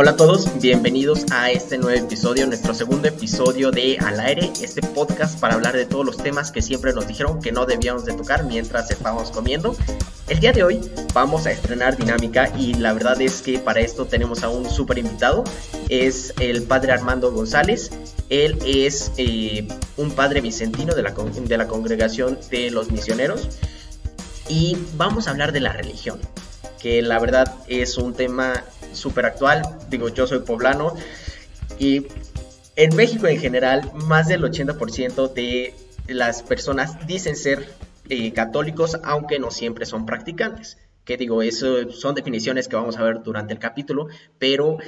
Hola a todos, bienvenidos a este nuevo episodio, nuestro segundo episodio de Al aire, este podcast para hablar de todos los temas que siempre nos dijeron que no debíamos de tocar mientras estábamos comiendo. El día de hoy vamos a estrenar dinámica y la verdad es que para esto tenemos a un súper invitado, es el padre Armando González. Él es eh, un padre vicentino de la, de la congregación de los misioneros y vamos a hablar de la religión, que la verdad es un tema súper actual. Digo, yo soy poblano y en México en general, más del 80% de las personas dicen ser eh, católicos, aunque no siempre son practicantes. Que digo, eso son definiciones que vamos a ver durante el capítulo, pero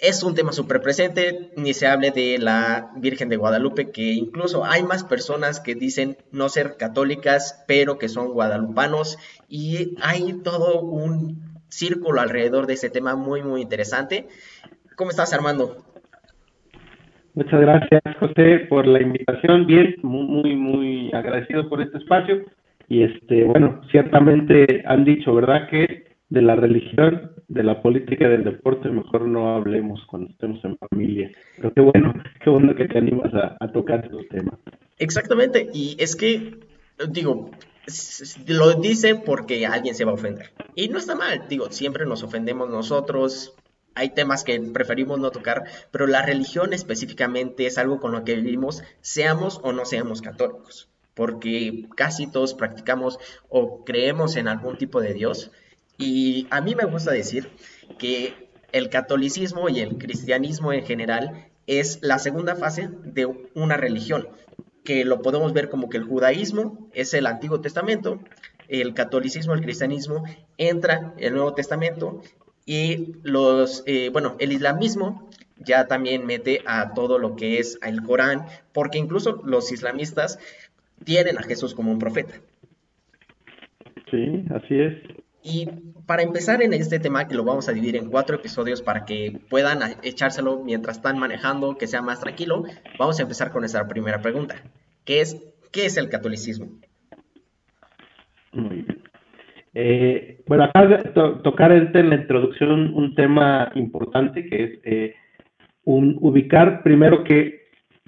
es un tema súper presente, ni se hable de la Virgen de Guadalupe, que incluso hay más personas que dicen no ser católicas, pero que son guadalupanos, y hay todo un círculo alrededor de ese tema muy, muy interesante. ¿Cómo estás, Armando? Muchas gracias, José, por la invitación. Bien, muy, muy agradecido por este espacio. Y este, bueno, ciertamente han dicho, ¿verdad?, que de la religión, de la política, del deporte, mejor no hablemos cuando estemos en familia. Pero qué bueno, qué bueno que te animas a, a tocar estos temas. Exactamente, y es que, digo, lo dice porque alguien se va a ofender. Y no está mal, digo, siempre nos ofendemos nosotros. Hay temas que preferimos no tocar, pero la religión específicamente es algo con lo que vivimos, seamos o no seamos católicos, porque casi todos practicamos o creemos en algún tipo de Dios. Y a mí me gusta decir que el catolicismo y el cristianismo en general es la segunda fase de una religión que lo podemos ver como que el judaísmo es el Antiguo Testamento, el catolicismo, el cristianismo entra en el Nuevo Testamento y los, eh, bueno, el islamismo ya también mete a todo lo que es el Corán, porque incluso los islamistas tienen a Jesús como un profeta. Sí, así es. Y para empezar en este tema, que lo vamos a dividir en cuatro episodios para que puedan echárselo mientras están manejando, que sea más tranquilo, vamos a empezar con esa primera pregunta, que es, ¿qué es el catolicismo? Muy bien. Eh, bueno, acá de tocar en la introducción un tema importante que es eh, un, ubicar primero qué,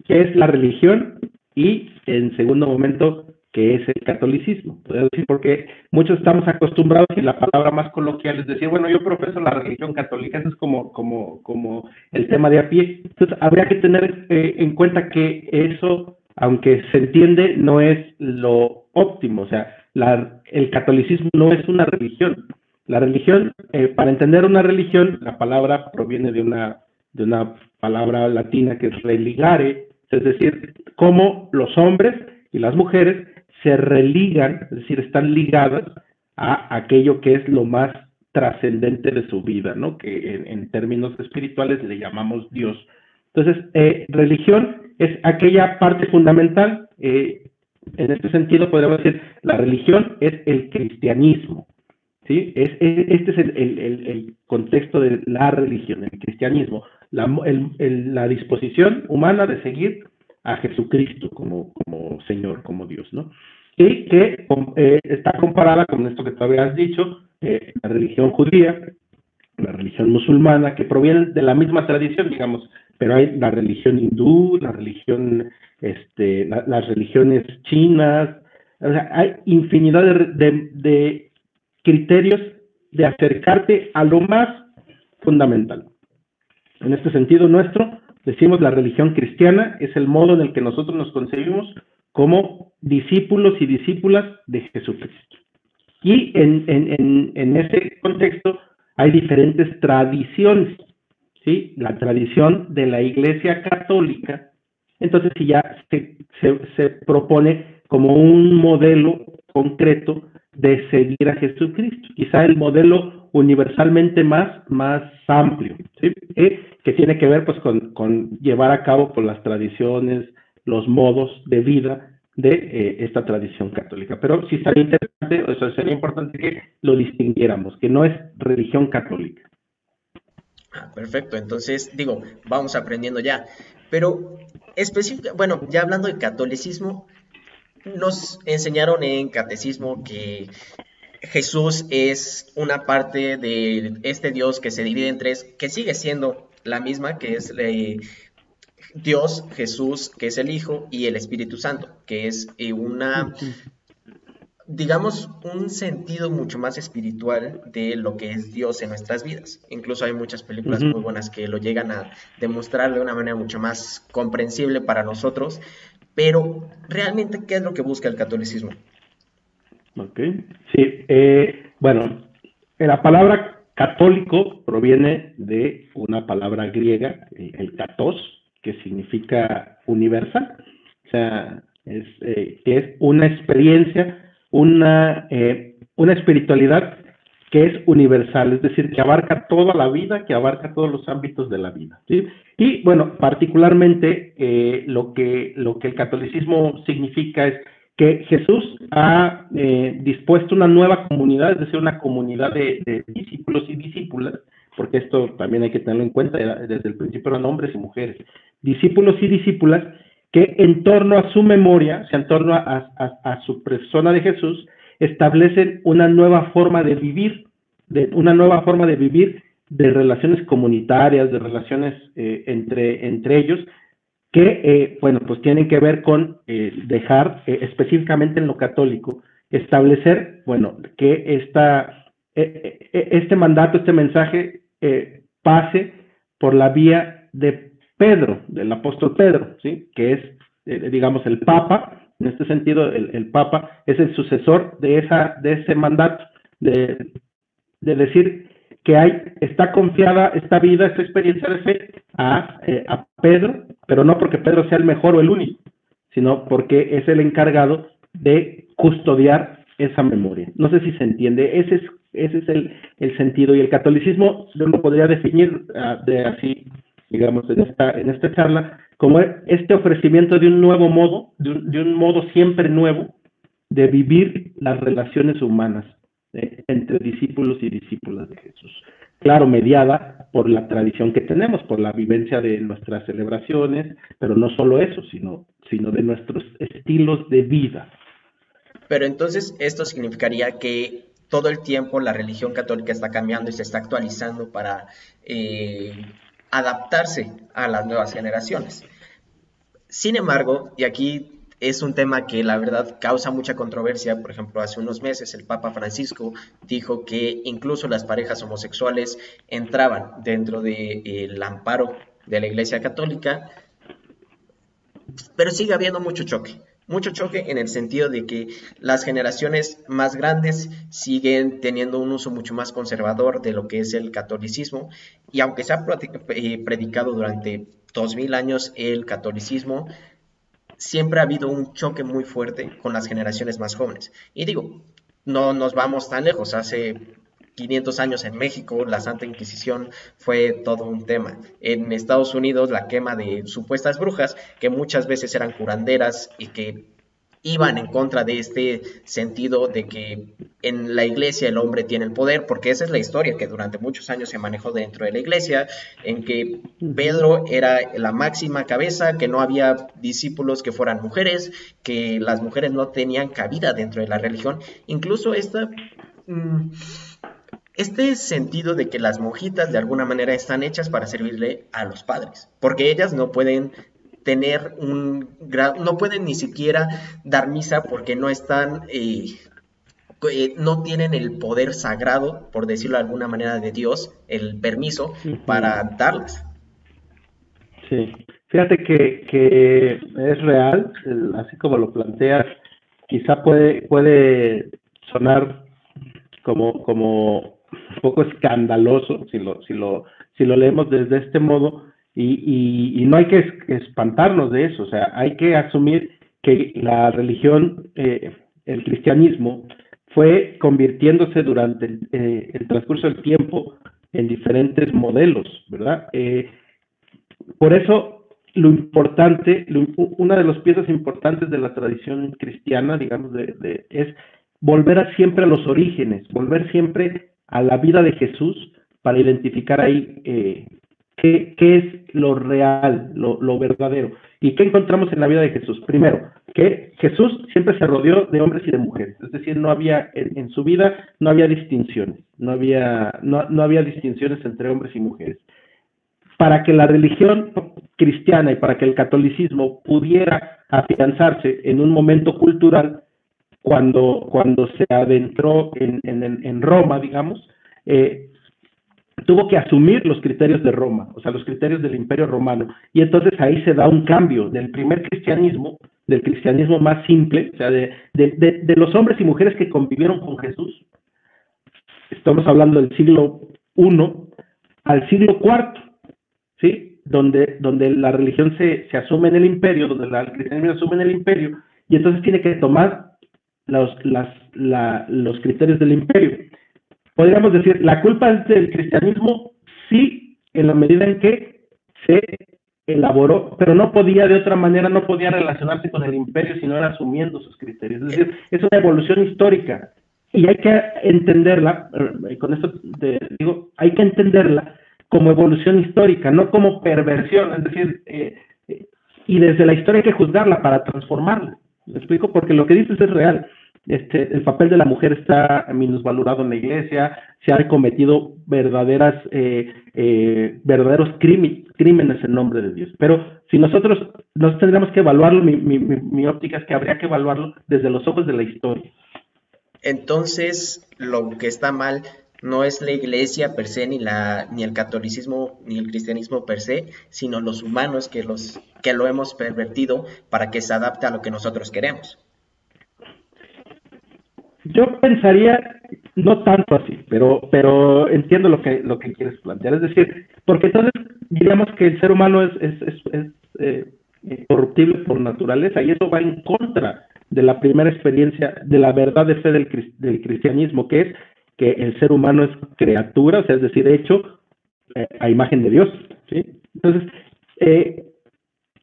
qué es la religión y en segundo momento que es el catolicismo. decir, porque muchos estamos acostumbrados y la palabra más coloquial es decir, bueno, yo profeso la religión católica, eso es como, como, como el tema de a pie. Entonces, habría que tener eh, en cuenta que eso, aunque se entiende, no es lo óptimo. O sea, la, el catolicismo no es una religión. La religión, eh, para entender una religión, la palabra proviene de una, de una palabra latina que es religare, es decir, cómo los hombres y las mujeres se religan, es decir, están ligadas a aquello que es lo más trascendente de su vida, ¿no? Que en, términos espirituales le llamamos Dios. Entonces, eh, religión es aquella parte fundamental. Eh, en este sentido, podríamos decir, la religión es el cristianismo. ¿sí? Es, este es el, contexto de la religión, el cristianismo, la, la disposición humana de seguir a Jesucristo como, como Señor, como Dios, ¿no? Y que eh, está comparada con esto que tú habías dicho, eh, la religión judía, la religión musulmana, que provienen de la misma tradición, digamos, pero hay la religión hindú, la religión, este, las religiones chinas, o sea, hay infinidad de, de criterios de acercarte a lo más fundamental. En este sentido nuestro, Decimos la religión cristiana es el modo en el que nosotros nos concebimos como discípulos y discípulas de Jesucristo. Y en, en, en, ese contexto hay diferentes tradiciones, ¿sí? La tradición de la Iglesia Católica, entonces si ya se, se, se propone como un modelo concreto de seguir a Jesucristo, quizá el modelo universalmente más, más amplio, ¿sí? Eh, que tiene que ver pues con, con, llevar a cabo con las tradiciones, los modos de vida de eh, esta tradición católica. Pero sí sería interesante, eso sería importante que lo distinguiéramos, que no es religión católica. Ah, perfecto, entonces digo, vamos aprendiendo ya. Pero específica, bueno, ya hablando de catolicismo, nos enseñaron en catecismo que Jesús es una parte de este Dios que se divide en tres, que sigue siendo la misma, que es eh, Dios, Jesús, que es el Hijo, y el Espíritu Santo, que es eh, una, digamos, un sentido mucho más espiritual de lo que es Dios en nuestras vidas. Incluso hay muchas películas muy buenas que lo llegan a demostrar de una manera mucho más comprensible para nosotros, pero realmente, ¿qué es lo que busca el catolicismo? Ok, sí, eh, bueno, la palabra católico proviene de una palabra griega, el katos, que significa universal, o sea, es, eh, que es una experiencia, una, eh, una espiritualidad que es universal, es decir, que abarca toda la vida, que abarca todos los ámbitos de la vida. Y bueno, particularmente eh, lo, que, lo que el catolicismo significa es que Jesús ha dispuesto una nueva comunidad, es decir, una comunidad de, de discípulos y discípulas, porque esto también hay que tenerlo en cuenta, desde el principio eran hombres y mujeres, discípulos y discípulas que en torno a su memoria, o sea, en torno a, su persona de Jesús, establecen una nueva forma de vivir, una nueva forma de vivir de relaciones comunitarias, de relaciones eh, entre, entre ellos, que, eh, bueno, pues tienen que ver con eh, dejar, específicamente en lo católico, establecer, bueno, que esta, este mandato, este mensaje pase por la vía de Pedro, del apóstol Pedro, ¿sí? que es, eh, digamos, el Papa, en este sentido, el, Papa es el sucesor de, esa, de ese mandato, de, decir que hay, está confiada esta vida, esta experiencia de fe a, eh, a Pedro, pero no porque Pedro sea el mejor o el único, sino porque es el encargado de custodiar esa memoria. No sé si se entiende, ese es, ese es el, el sentido y el catolicismo yo lo podría definir ah, de así digamos, en esta, en esta charla, como este ofrecimiento de un nuevo modo, de un, modo siempre nuevo de vivir las relaciones humanas eh, entre discípulos y discípulas de Jesús. Claro, mediada por la tradición que tenemos, por la vivencia de nuestras celebraciones, pero no solo eso, sino, sino de nuestros estilos de vida. Pero entonces esto significaría que todo el tiempo la religión católica está cambiando y se está actualizando para eh, adaptarse a las nuevas generaciones. Sin embargo, y aquí es un tema que la verdad causa mucha controversia. Por ejemplo, hace unos meses el Papa Francisco dijo que incluso las parejas homosexuales entraban dentro del amparo de la Iglesia Católica, pero sigue habiendo mucho choque. Mucho choque en el sentido de que las generaciones más grandes siguen teniendo un uso mucho más conservador de lo que es el catolicismo y aunque se ha eh, predicado durante dos mil años el catolicismo, siempre ha habido un choque muy fuerte con las generaciones más jóvenes. Y digo, no nos vamos tan lejos, hace 500 años en México, la Santa Inquisición fue todo un tema. En Estados Unidos, la quema de supuestas brujas, que muchas veces eran curanderas y que iban en contra de este sentido de que en la iglesia el hombre tiene el poder, porque esa es la historia que durante muchos años se manejó dentro de la iglesia, en que Pedro era la máxima cabeza, que no había discípulos que fueran mujeres, que las mujeres no tenían cabida dentro de la religión. Incluso esta... Mm, este sentido de que las monjitas de alguna manera están hechas para servirle a los padres, porque ellas no pueden tener un no pueden ni siquiera dar misa porque no están eh, eh, no tienen el poder sagrado, por decirlo de alguna manera, de Dios, el permiso para darlas. Sí, fíjate que, que es real, así como lo planteas, quizá puede, puede sonar como, como poco escandaloso si lo, si lo, si lo leemos desde este modo y, y, no hay que espantarnos de eso, o sea, hay que asumir que la religión, eh, el cristianismo, fue convirtiéndose durante el, eh, el, transcurso del tiempo en diferentes modelos, ¿verdad? Eh, por eso, lo importante, una de las piezas importantes de la tradición cristiana, digamos, de, de, es volver siempre a los orígenes, volver siempre a la vida de Jesús para identificar ahí eh, qué, es lo real, lo, verdadero. ¿Y qué encontramos en la vida de Jesús? Primero, que Jesús siempre se rodeó de hombres y de mujeres, es decir, no había en, su vida no había distinciones, no había, no, no había distinciones entre hombres y mujeres. Para que la religión cristiana y para que el catolicismo pudiera afianzarse en un momento cultural, cuando, cuando se adentró en, en, Roma, digamos, eh, tuvo que asumir los criterios de Roma, o sea, los criterios del imperio romano. Y entonces ahí se da un cambio del primer cristianismo, del cristianismo más simple, o sea, de, de, los hombres y mujeres que convivieron con Jesús. Estamos hablando del siglo I al siglo IV, ¿sí? Donde, donde la religión se, se asume en el imperio, donde la, el cristianismo se asume en el imperio, y entonces tiene que tomar los, las, los criterios del imperio podríamos decir, la culpa es del cristianismo, sí, en la medida en que se elaboró, pero no podía de otra manera, no podía relacionarse con el imperio si no era asumiendo sus criterios. Es decir, es una evolución histórica y hay que entenderla, eh, con esto te digo, hay que entenderla como evolución histórica, no como perversión, es decir, eh, eh, y desde la historia hay que juzgarla para transformarla. ¿Me explico? Porque lo que dices es real. Este, el papel de la mujer está minusvalorado en la iglesia, se han cometido verdaderas, eh, eh, verdaderos crímenes en nombre de Dios. Pero si nosotros nos tendríamos que evaluarlo, mi, óptica es que habría que evaluarlo desde los ojos de la historia. Entonces, lo que está mal no es la iglesia per se, ni, la, ni el catolicismo, ni el cristianismo per se, sino los humanos que, los, que lo hemos pervertido para que se adapte a lo que nosotros queremos. Yo pensaría no tanto así, pero pero entiendo lo que lo que quieres plantear, es decir, porque entonces diríamos que el ser humano es, es, es, eh, corruptible por naturaleza y eso va en contra de la primera experiencia de la verdad de fe del, del cristianismo, que es que el ser humano es criatura, o sea, es decir, hecho eh, a imagen de Dios. ¿sí? Entonces, eh,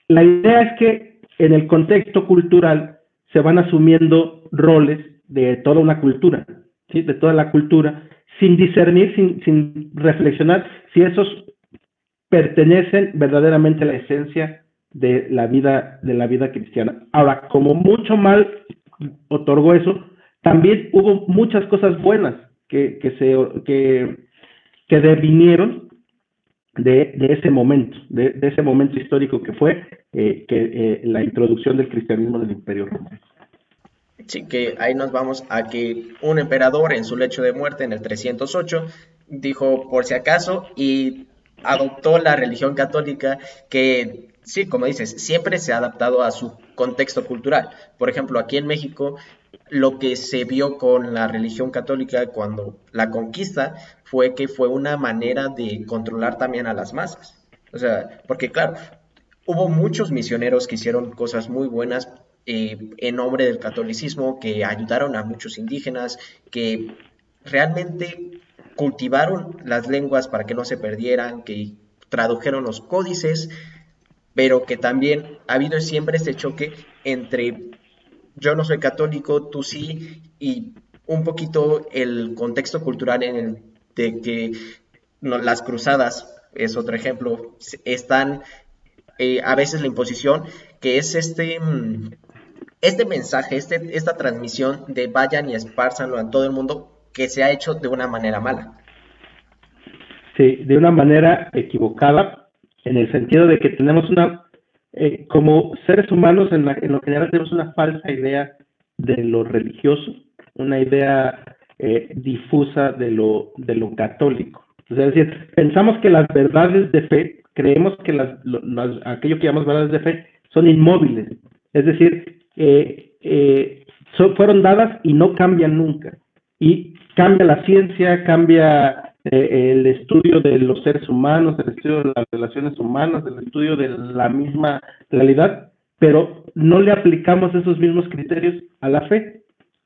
la idea es que en el contexto cultural se van asumiendo roles de toda una cultura, ¿sí? de toda la cultura, sin discernir, sin, sin reflexionar si esos pertenecen verdaderamente a la esencia de la vida de la vida cristiana. Ahora, como mucho mal otorgó eso, también hubo muchas cosas buenas que, que se que, que devinieron de, de, ese momento, de, de, ese momento histórico que fue eh, que, eh, la introducción del cristianismo en el Imperio Romano. Sí, que ahí nos vamos a que un emperador en su lecho de muerte en el 308 dijo por si acaso y adoptó la religión católica que, sí, como dices, siempre se ha adaptado a su contexto cultural. Por ejemplo, aquí en México, lo que se vio con la religión católica cuando la conquista fue que fue una manera de controlar también a las masas. O sea, porque claro, hubo muchos misioneros que hicieron cosas muy buenas eh, en nombre del catolicismo, que ayudaron a muchos indígenas, que realmente cultivaron las lenguas para que no se perdieran, que tradujeron los códices, pero que también ha habido siempre este choque entre yo no soy católico, tú sí, y un poquito el contexto cultural en el de que las cruzadas, es otro ejemplo, están eh, a veces la imposición, que es este, mm, este mensaje, este, esta transmisión de vayan y espárzanlo a todo el mundo, que se ha hecho de una manera mala. Sí, de una manera equivocada, en el sentido de que tenemos una, eh, como seres humanos, en, en, lo general tenemos una falsa idea de lo religioso, una idea eh, difusa de lo, de lo católico. es decir, pensamos que las verdades de fe, creemos que las, aquello que llamamos verdades de fe son inmóviles, es decir, eh, eh, fueron dadas y no cambian nunca. Y cambia la ciencia, cambia eh, el estudio de los seres humanos, el estudio de las relaciones humanas, el estudio de la misma realidad, pero no le aplicamos esos mismos criterios a la fe.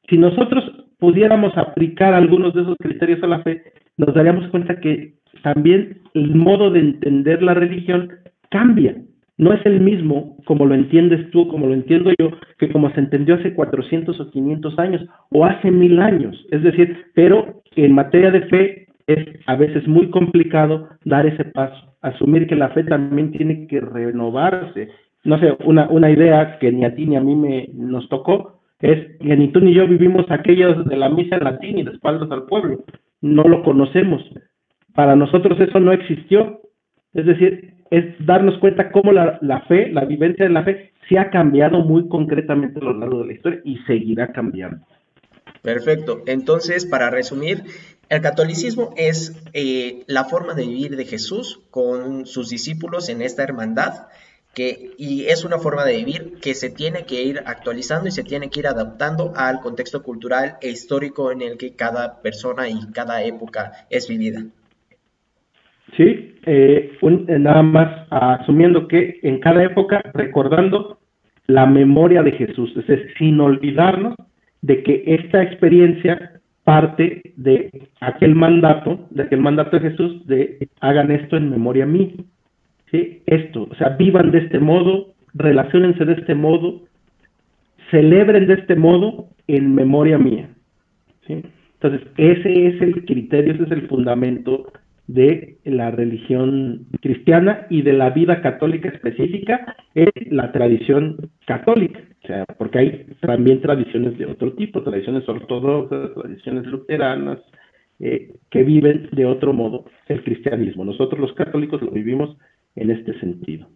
Si nosotros pudiéramos aplicar algunos de esos criterios a la fe, nos daríamos cuenta que también el modo de entender la religión cambia no es el mismo como lo entiendes tú, como lo entiendo yo, que como se entendió hace 400 o 500 años o hace mil años. Es decir, pero en materia de fe es a veces muy complicado dar ese paso, asumir que la fe también tiene que renovarse. No sé, una, una idea que ni a ti ni a mí me, nos tocó es que ni tú ni yo vivimos aquellos de la misa en latín y de espaldas al pueblo. No lo conocemos. Para nosotros eso no existió. Es decir, es darnos cuenta cómo la, la fe, la vivencia de la fe, se ha cambiado muy concretamente a lo largo de la historia y seguirá cambiando. Perfecto. Entonces, para resumir, el catolicismo es eh, la forma de vivir de Jesús con sus discípulos en esta hermandad, que, y es una forma de vivir que se tiene que ir actualizando y se tiene que ir adaptando al contexto cultural e histórico en el que cada persona y cada época es vivida. Sí, eh, eh, nada más asumiendo que en cada época recordando la memoria de Jesús, es decir, sin olvidarnos de que esta experiencia parte de aquel mandato, de aquel mandato de Jesús, de hagan esto en memoria mía. ¿sí? Esto, o sea, vivan de este modo, relacionense de este modo, celebren de este modo en memoria mía. ¿sí? Entonces, ese es el criterio, ese es el fundamento de la religión cristiana y de la vida católica específica es la tradición católica, o sea, porque hay también tradiciones de otro tipo, tradiciones ortodoxas, tradiciones luteranas, eh, que viven de otro modo el cristianismo. Nosotros los católicos lo vivimos en este sentido.